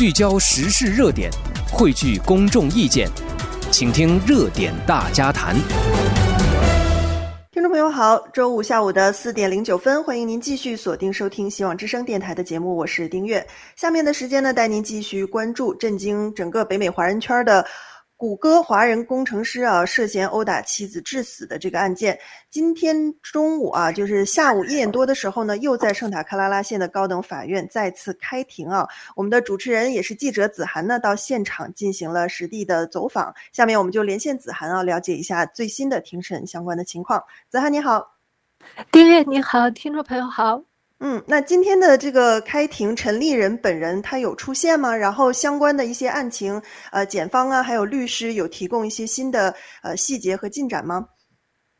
聚焦时事热点，汇聚公众意见，请听热点大家谈。听众朋友好，周五下午的四点零九分，欢迎您继续锁定收听希望之声电台的节目，我是丁月。下面的时间呢，带您继续关注震惊整个北美华人圈的。谷歌华人工程师啊，涉嫌殴打妻子致死的这个案件，今天中午啊，就是下午一点多的时候呢，又在圣塔克拉拉县的高等法院再次开庭啊。我们的主持人也是记者子涵呢，到现场进行了实地的走访。下面我们就连线子涵啊，了解一下最新的庭审相关的情况。子涵你好，丁月你好，听众朋友好。嗯，那今天的这个开庭，陈立人本人他有出现吗？然后相关的一些案情，呃，检方啊，还有律师有提供一些新的呃细节和进展吗？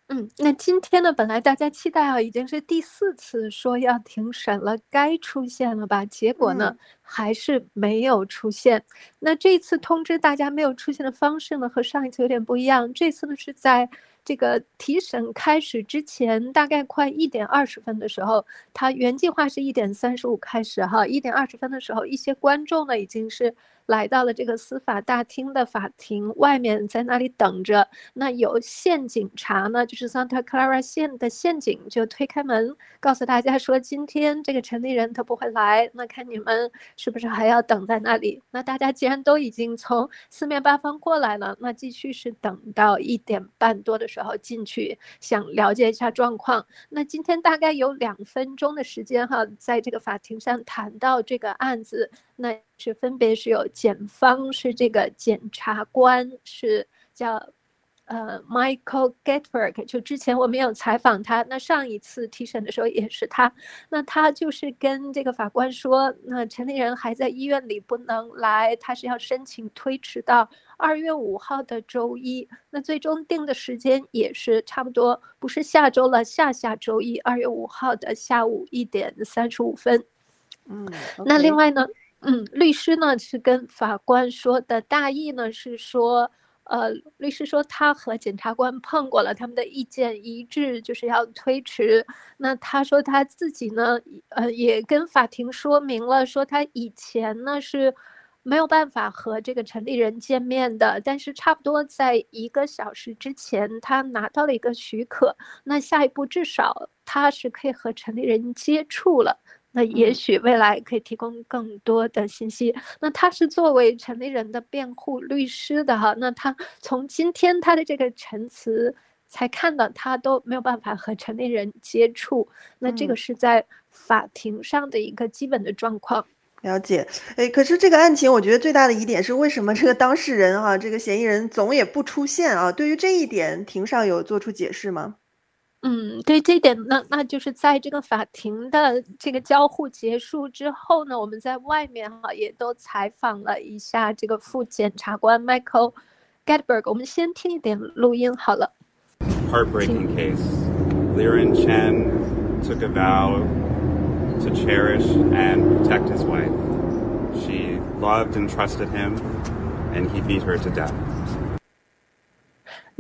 嗯，那今天呢，本来大家期待啊，已经是第四次说要庭审了，该出现了吧？结果呢，嗯、还是没有出现。那这次通知大家没有出现的方式呢，和上一次有点不一样。这次呢是在。这个提审开始之前，大概快一点二十分的时候，他原计划是一点三十五开始哈，一点二十分的时候，一些观众呢已经是。来到了这个司法大厅的法庭外面，在那里等着。那有县警察呢，就是 Santa Clara 县的县警，就推开门，告诉大家说，今天这个城里人他不会来。那看你们是不是还要等在那里？那大家既然都已经从四面八方过来了，那继续是等到一点半多的时候进去，想了解一下状况。那今天大概有两分钟的时间哈，在这个法庭上谈到这个案子。那是分别是有检方是这个检察官是叫呃 Michael Getberg，就之前我们有采访他，那上一次提审的时候也是他，那他就是跟这个法官说，那陈立人还在医院里不能来，他是要申请推迟到二月五号的周一，那最终定的时间也是差不多，不是下周了，下下周一二月五号的下午一点三十五分。嗯，okay. 那另外呢？嗯，律师呢是跟法官说的大意呢是说，呃，律师说他和检察官碰过了，他们的意见一致，就是要推迟。那他说他自己呢，呃，也跟法庭说明了，说他以前呢是没有办法和这个陈立人见面的，但是差不多在一个小时之前，他拿到了一个许可，那下一步至少他是可以和陈立人接触了。那也许未来可以提供更多的信息。那他是作为陈立人的辩护律师的哈，那他从今天他的这个陈词才看到他都没有办法和陈立人接触。那这个是在法庭上的一个基本的状况。了解，哎，可是这个案情，我觉得最大的疑点是为什么这个当事人哈，这个嫌疑人总也不出现啊？对于这一点，庭上有做出解释吗？嗯，对这一点，那那就是在这个法庭的这个交互结束之后呢，我们在外面哈也都采访了一下这个副检察官 Michael Gatberg。我们先听一点录音好了。Heartbreaking case. Liren Chen took a vow to cherish and protect his wife. She loved and trusted him, and he beat her to death.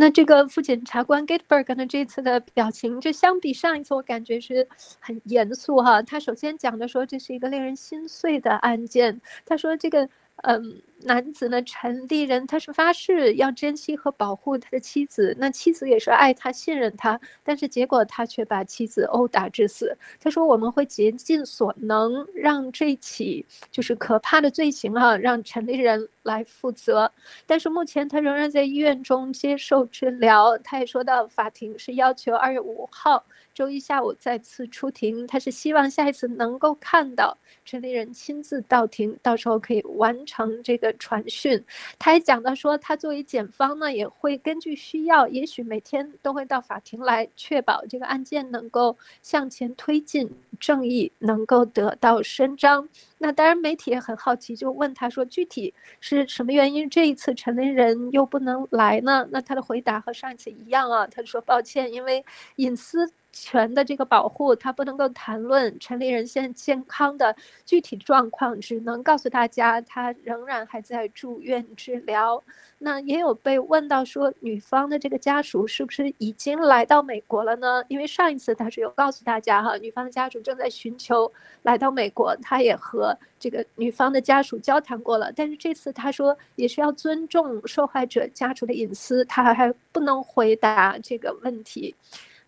那这个副检察官 Gatberg 呢，这次的表情就相比上一次，我感觉是很严肃哈。他首先讲的说，这是一个令人心碎的案件。他说这个。嗯，男子呢，陈立人他是发誓要珍惜和保护他的妻子，那妻子也是爱他、信任他，但是结果他却把妻子殴打致死。他说我们会竭尽所能让这起就是可怕的罪行啊，让陈立人来负责。但是目前他仍然在医院中接受治疗。他也说到，法庭是要求二月五号。周一下午再次出庭，他是希望下一次能够看到陈立人亲自到庭，到时候可以完成这个传讯。他也讲到说，他作为检方呢，也会根据需要，也许每天都会到法庭来确保这个案件能够向前推进，正义能够得到伸张。那当然，媒体也很好奇，就问他说，具体是什么原因这一次陈林人又不能来呢？那他的回答和上一次一样啊，他说抱歉，因为隐私。权的这个保护，他不能够谈论陈立人现健康的具体状况，只能告诉大家他仍然还在住院治疗。那也有被问到说，女方的这个家属是不是已经来到美国了呢？因为上一次他是有告诉大家哈，女方的家属正在寻求来到美国，他也和这个女方的家属交谈过了，但是这次他说也是要尊重受害者家属的隐私，他还不能回答这个问题。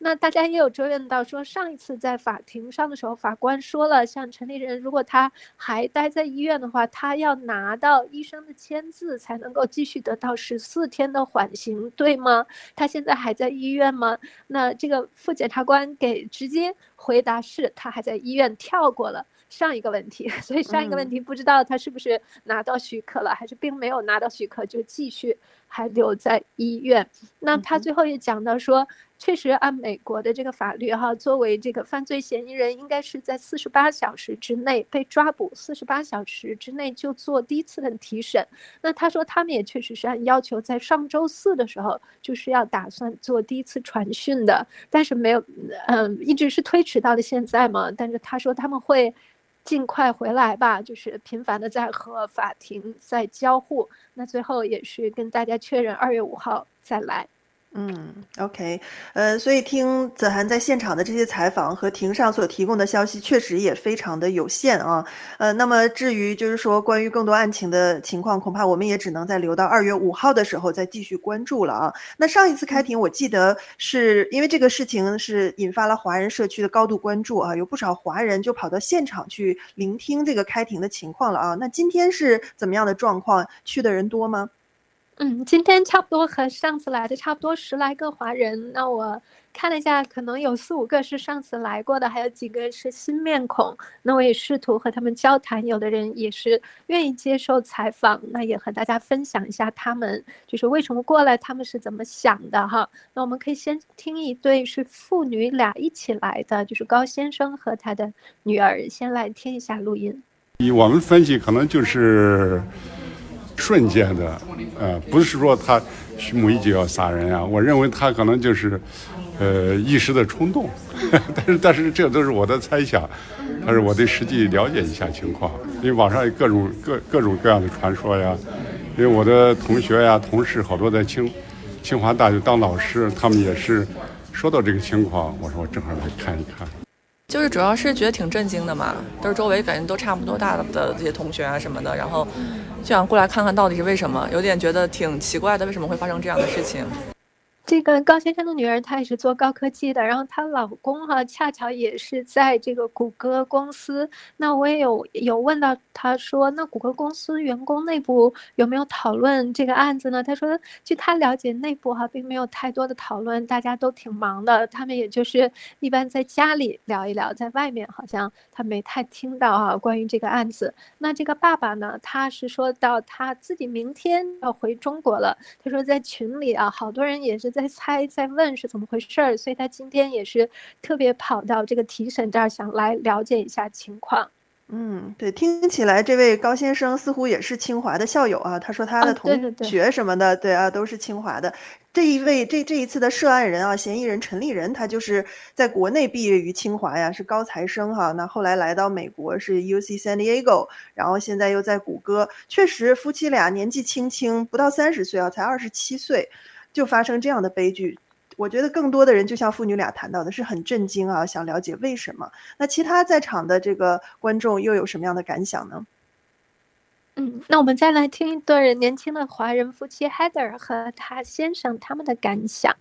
那大家也有追问到，说上一次在法庭上的时候，法官说了，像陈立人如果他还待在医院的话，他要拿到医生的签字才能够继续得到十四天的缓刑，对吗？他现在还在医院吗？那这个副检察官给直接回答是，他还在医院，跳过了上一个问题，所以上一个问题不知道他是不是拿到许可了，还是并没有拿到许可就继续还留在医院。那他最后也讲到说。确实，按美国的这个法律，哈，作为这个犯罪嫌疑人，应该是在四十八小时之内被抓捕，四十八小时之内就做第一次的提审。那他说，他们也确实是按要求，在上周四的时候就是要打算做第一次传讯的，但是没有，嗯，一直是推迟到了现在嘛。但是他说他们会尽快回来吧，就是频繁的在和法庭在交互。那最后也是跟大家确认，二月五号再来。嗯，OK，呃，所以听子涵在现场的这些采访和庭上所提供的消息，确实也非常的有限啊。呃，那么至于就是说关于更多案情的情况，恐怕我们也只能再留到二月五号的时候再继续关注了啊。那上一次开庭，我记得是因为这个事情是引发了华人社区的高度关注啊，有不少华人就跑到现场去聆听这个开庭的情况了啊。那今天是怎么样的状况？去的人多吗？嗯，今天差不多和上次来的差不多十来个华人。那我看了一下，可能有四五个是上次来过的，还有几个是新面孔。那我也试图和他们交谈，有的人也是愿意接受采访。那也和大家分享一下他们就是为什么过来，他们是怎么想的哈。那我们可以先听一对是父女俩一起来的，就是高先生和他的女儿，先来听一下录音。以我们分析，可能就是。瞬间的，呃，不是说他蓄谋已久要杀人啊，我认为他可能就是，呃，一时的冲动，但是但是这都是我的猜想，但是我得实际了解一下情况，因为网上有各种各各种各样的传说呀，因为我的同学呀、同事好多在清清华大学当老师，他们也是说到这个情况，我说我正好来看一看。就是主要是觉得挺震惊的嘛，都是周围感觉都差不多大的这些同学啊什么的，然后就想过来看看到底是为什么，有点觉得挺奇怪的，为什么会发生这样的事情。这个高先生的女儿，她也是做高科技的，然后她老公哈、恰巧也是在这个谷歌公司。那我也有有问到，他说，那谷歌公司员工内部有没有讨论这个案子呢？他说，据他了解，内部哈、并没有太多的讨论，大家都挺忙的，他们也就是一般在家里聊一聊，在外面好像他没太听到啊关于这个案子。那这个爸爸呢，他是说到他自己明天要回中国了，他说在群里啊，好多人也是。在猜，在问是怎么回事儿，所以他今天也是特别跑到这个提审这儿，想来了解一下情况。嗯，对，听起来这位高先生似乎也是清华的校友啊。他说他的同学什么的，啊、对，对，对，对啊，都是清华的。这一位这这一次的涉案人啊，嫌疑人陈立人，他就是在国内毕业于清华呀，是高材生哈。那后来来到美国是 UC San Diego，然后现在又在谷歌。确实，夫妻俩年纪轻轻，不到三十岁啊，才二十七岁。就发生这样的悲剧，我觉得更多的人就像父女俩谈到的，是很震惊啊，想了解为什么。那其他在场的这个观众又有什么样的感想呢？嗯，那我们再来听一对年轻的华人夫妻 Heather 和他先生他们的感想。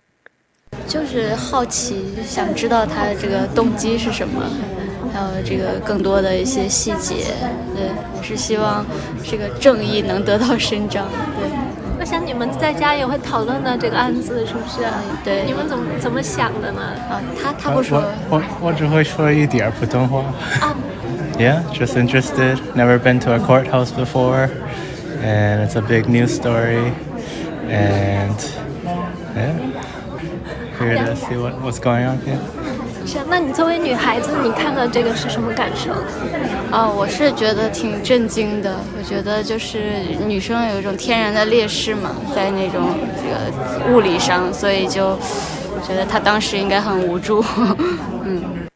就是好奇，想知道他的这个动机是什么，还有这个更多的一些细节。对，也是希望这个正义能得到伸张。对。我想你们在家也会讨论的这个案子，是不是？对，你们怎么怎么想的呢？啊，他他不说，我我我只会说一点普通话。啊。Yeah, just interested. Never been to a courthouse before, and it's a big news story. And yeah, here to see what what's going on here. 是，那你作为女孩子，你看到这个是什么感受？啊、哦，我是觉得挺震惊的。我觉得就是女生有一种天然的劣势嘛，在那种这个物理上，所以就我觉得她当时应该很无助。嗯，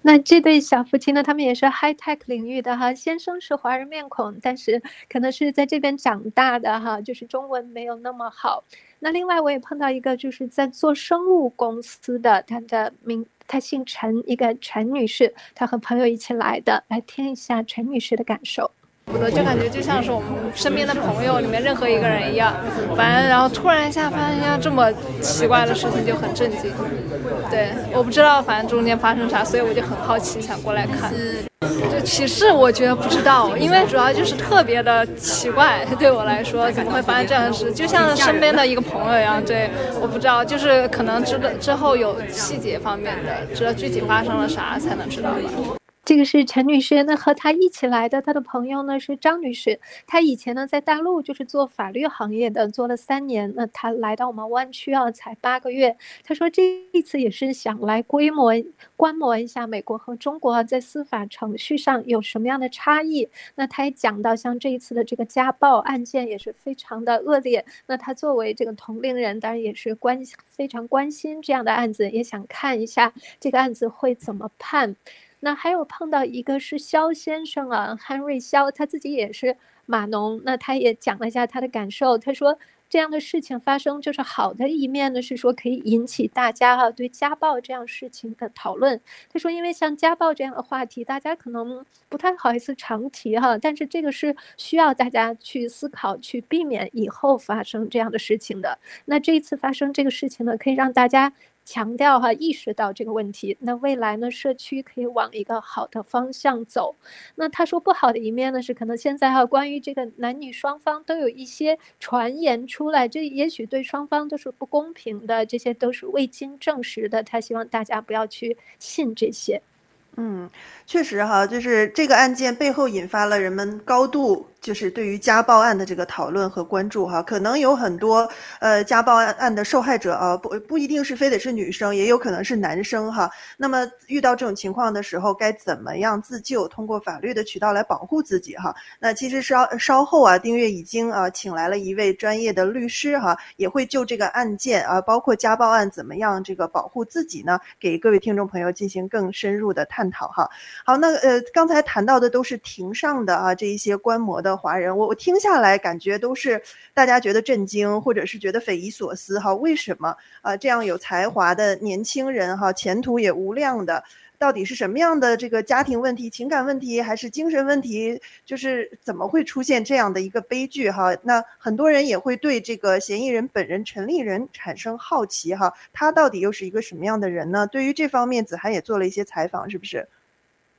那这对小夫妻呢，他们也是 high tech 领域的哈，先生是华人面孔，但是可能是在这边长大的哈，就是中文没有那么好。那另外我也碰到一个就是在做生物公司的，他的名他姓陈，一个陈女士，她和朋友一起来的，来听一下陈女士的感受。我就感觉就像是我们身边的朋友里面任何一个人一样，反正然后突然一下发现一下这么奇怪的事情，就很震惊。对，我不知道反正中间发生啥，所以我就很好奇，想过来看。就启示我觉得不知道，因为主要就是特别的奇怪，对我来说怎么会发生这样的事，就像身边的一个朋友一样。对，我不知道，就是可能知道之后有细节方面的，知道具体发生了啥才能知道吧。这个是陈女士，那和她一起来的，她的朋友呢是张女士。她以前呢在大陆就是做法律行业的，做了三年。那她来到我们湾区啊，才八个月。她说这一次也是想来规模观摩一下美国和中国在司法程序上有什么样的差异。那她也讲到，像这一次的这个家暴案件也是非常的恶劣。那她作为这个同龄人，当然也是关非常关心这样的案子，也想看一下这个案子会怎么判。那还有碰到一个是肖先生啊，韩瑞肖，他自己也是码农，那他也讲了一下他的感受。他说这样的事情发生，就是好的一面呢，是说可以引起大家哈对家暴这样事情的讨论。他说，因为像家暴这样的话题，大家可能不太好意思常提哈，但是这个是需要大家去思考，去避免以后发生这样的事情的。那这一次发生这个事情呢，可以让大家。强调哈，意识到这个问题，那未来呢，社区可以往一个好的方向走。那他说不好的一面呢，是可能现在哈，关于这个男女双方都有一些传言出来，这也许对双方都是不公平的，这些都是未经证实的。他希望大家不要去信这些。嗯，确实哈，就是这个案件背后引发了人们高度就是对于家暴案的这个讨论和关注哈。可能有很多呃家暴案案的受害者啊，不不一定是非得是女生，也有可能是男生哈。那么遇到这种情况的时候，该怎么样自救？通过法律的渠道来保护自己哈。那其实稍稍后啊，丁月已经啊请来了一位专业的律师哈，也会就这个案件啊，包括家暴案怎么样这个保护自己呢，给各位听众朋友进行更深入的探。探讨哈，好，那呃，刚才谈到的都是庭上的啊，这一些观摩的华人，我我听下来感觉都是大家觉得震惊，或者是觉得匪夷所思哈，为什么啊这样有才华的年轻人哈，前途也无量的？到底是什么样的这个家庭问题、情感问题，还是精神问题？就是怎么会出现这样的一个悲剧哈？那很多人也会对这个嫌疑人本人陈立人产生好奇哈，他到底又是一个什么样的人呢？对于这方面，子涵也做了一些采访，是不是？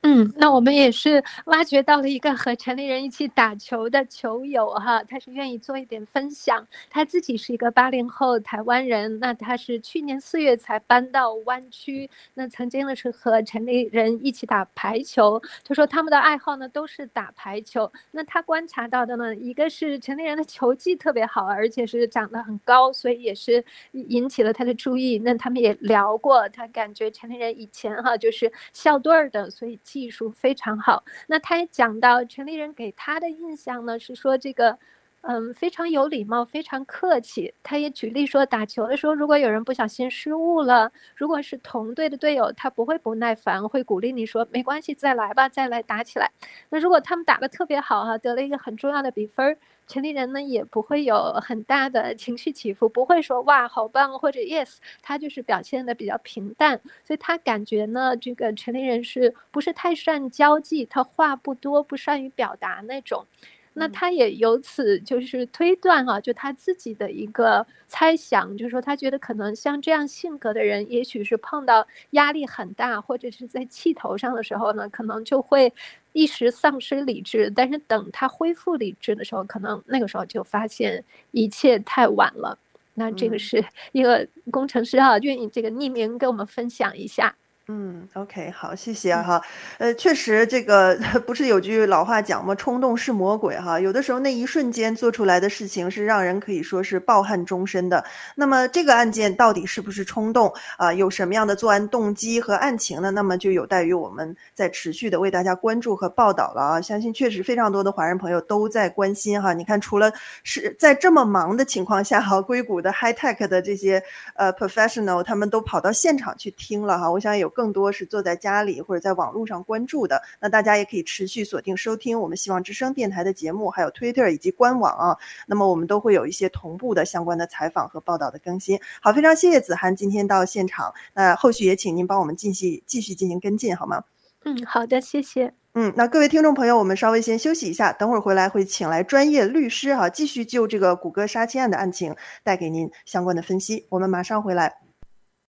嗯，那我们也是挖掘到了一个和陈立人一起打球的球友哈，他是愿意做一点分享。他自己是一个八零后台湾人，那他是去年四月才搬到湾区，那曾经呢是和陈立人一起打排球。他说他们的爱好呢都是打排球。那他观察到的呢，一个是陈立人的球技特别好，而且是长得很高，所以也是引起了他的注意。那他们也聊过，他感觉陈立人以前哈就是校队的，所以。技术非常好，那他也讲到城里人给他的印象呢，是说这个，嗯，非常有礼貌，非常客气。他也举例说，打球的时候，如果有人不小心失误了，如果是同队的队友，他不会不耐烦，会鼓励你说没关系，再来吧，再来打起来。那如果他们打得特别好哈，得了一个很重要的比分儿。陈立人呢也不会有很大的情绪起伏，不会说哇好棒或者 yes，他就是表现的比较平淡，所以他感觉呢这个城里人是不是太善交际，他话不多，不善于表达那种。那他也由此就是推断哈、啊，就他自己的一个猜想，就是说他觉得可能像这样性格的人，也许是碰到压力很大或者是在气头上的时候呢，可能就会一时丧失理智。但是等他恢复理智的时候，可能那个时候就发现一切太晚了。那这个是一个工程师哈、啊，愿意这个匿名跟我们分享一下。嗯，OK，好，谢谢啊哈。呃，确实，这个 不是有句老话讲吗？冲动是魔鬼哈。有的时候那一瞬间做出来的事情是让人可以说是抱憾终身的。那么这个案件到底是不是冲动啊？有什么样的作案动机和案情呢？那么就有待于我们在持续的为大家关注和报道了啊。相信确实非常多的华人朋友都在关心哈。你看，除了是在这么忙的情况下哈，硅谷的 high tech 的这些呃 professional 他们都跑到现场去听了哈。我想有。更多是坐在家里或者在网络上关注的，那大家也可以持续锁定收听我们希望之声电台的节目，还有 Twitter 以及官网啊。那么我们都会有一些同步的相关的采访和报道的更新。好，非常谢谢子涵今天到现场，那后续也请您帮我们继续继续进行跟进，好吗？嗯，好的，谢谢。嗯，那各位听众朋友，我们稍微先休息一下，等会儿回来会请来专业律师哈，继续就这个谷歌杀妻案的案情带给您相关的分析。我们马上回来。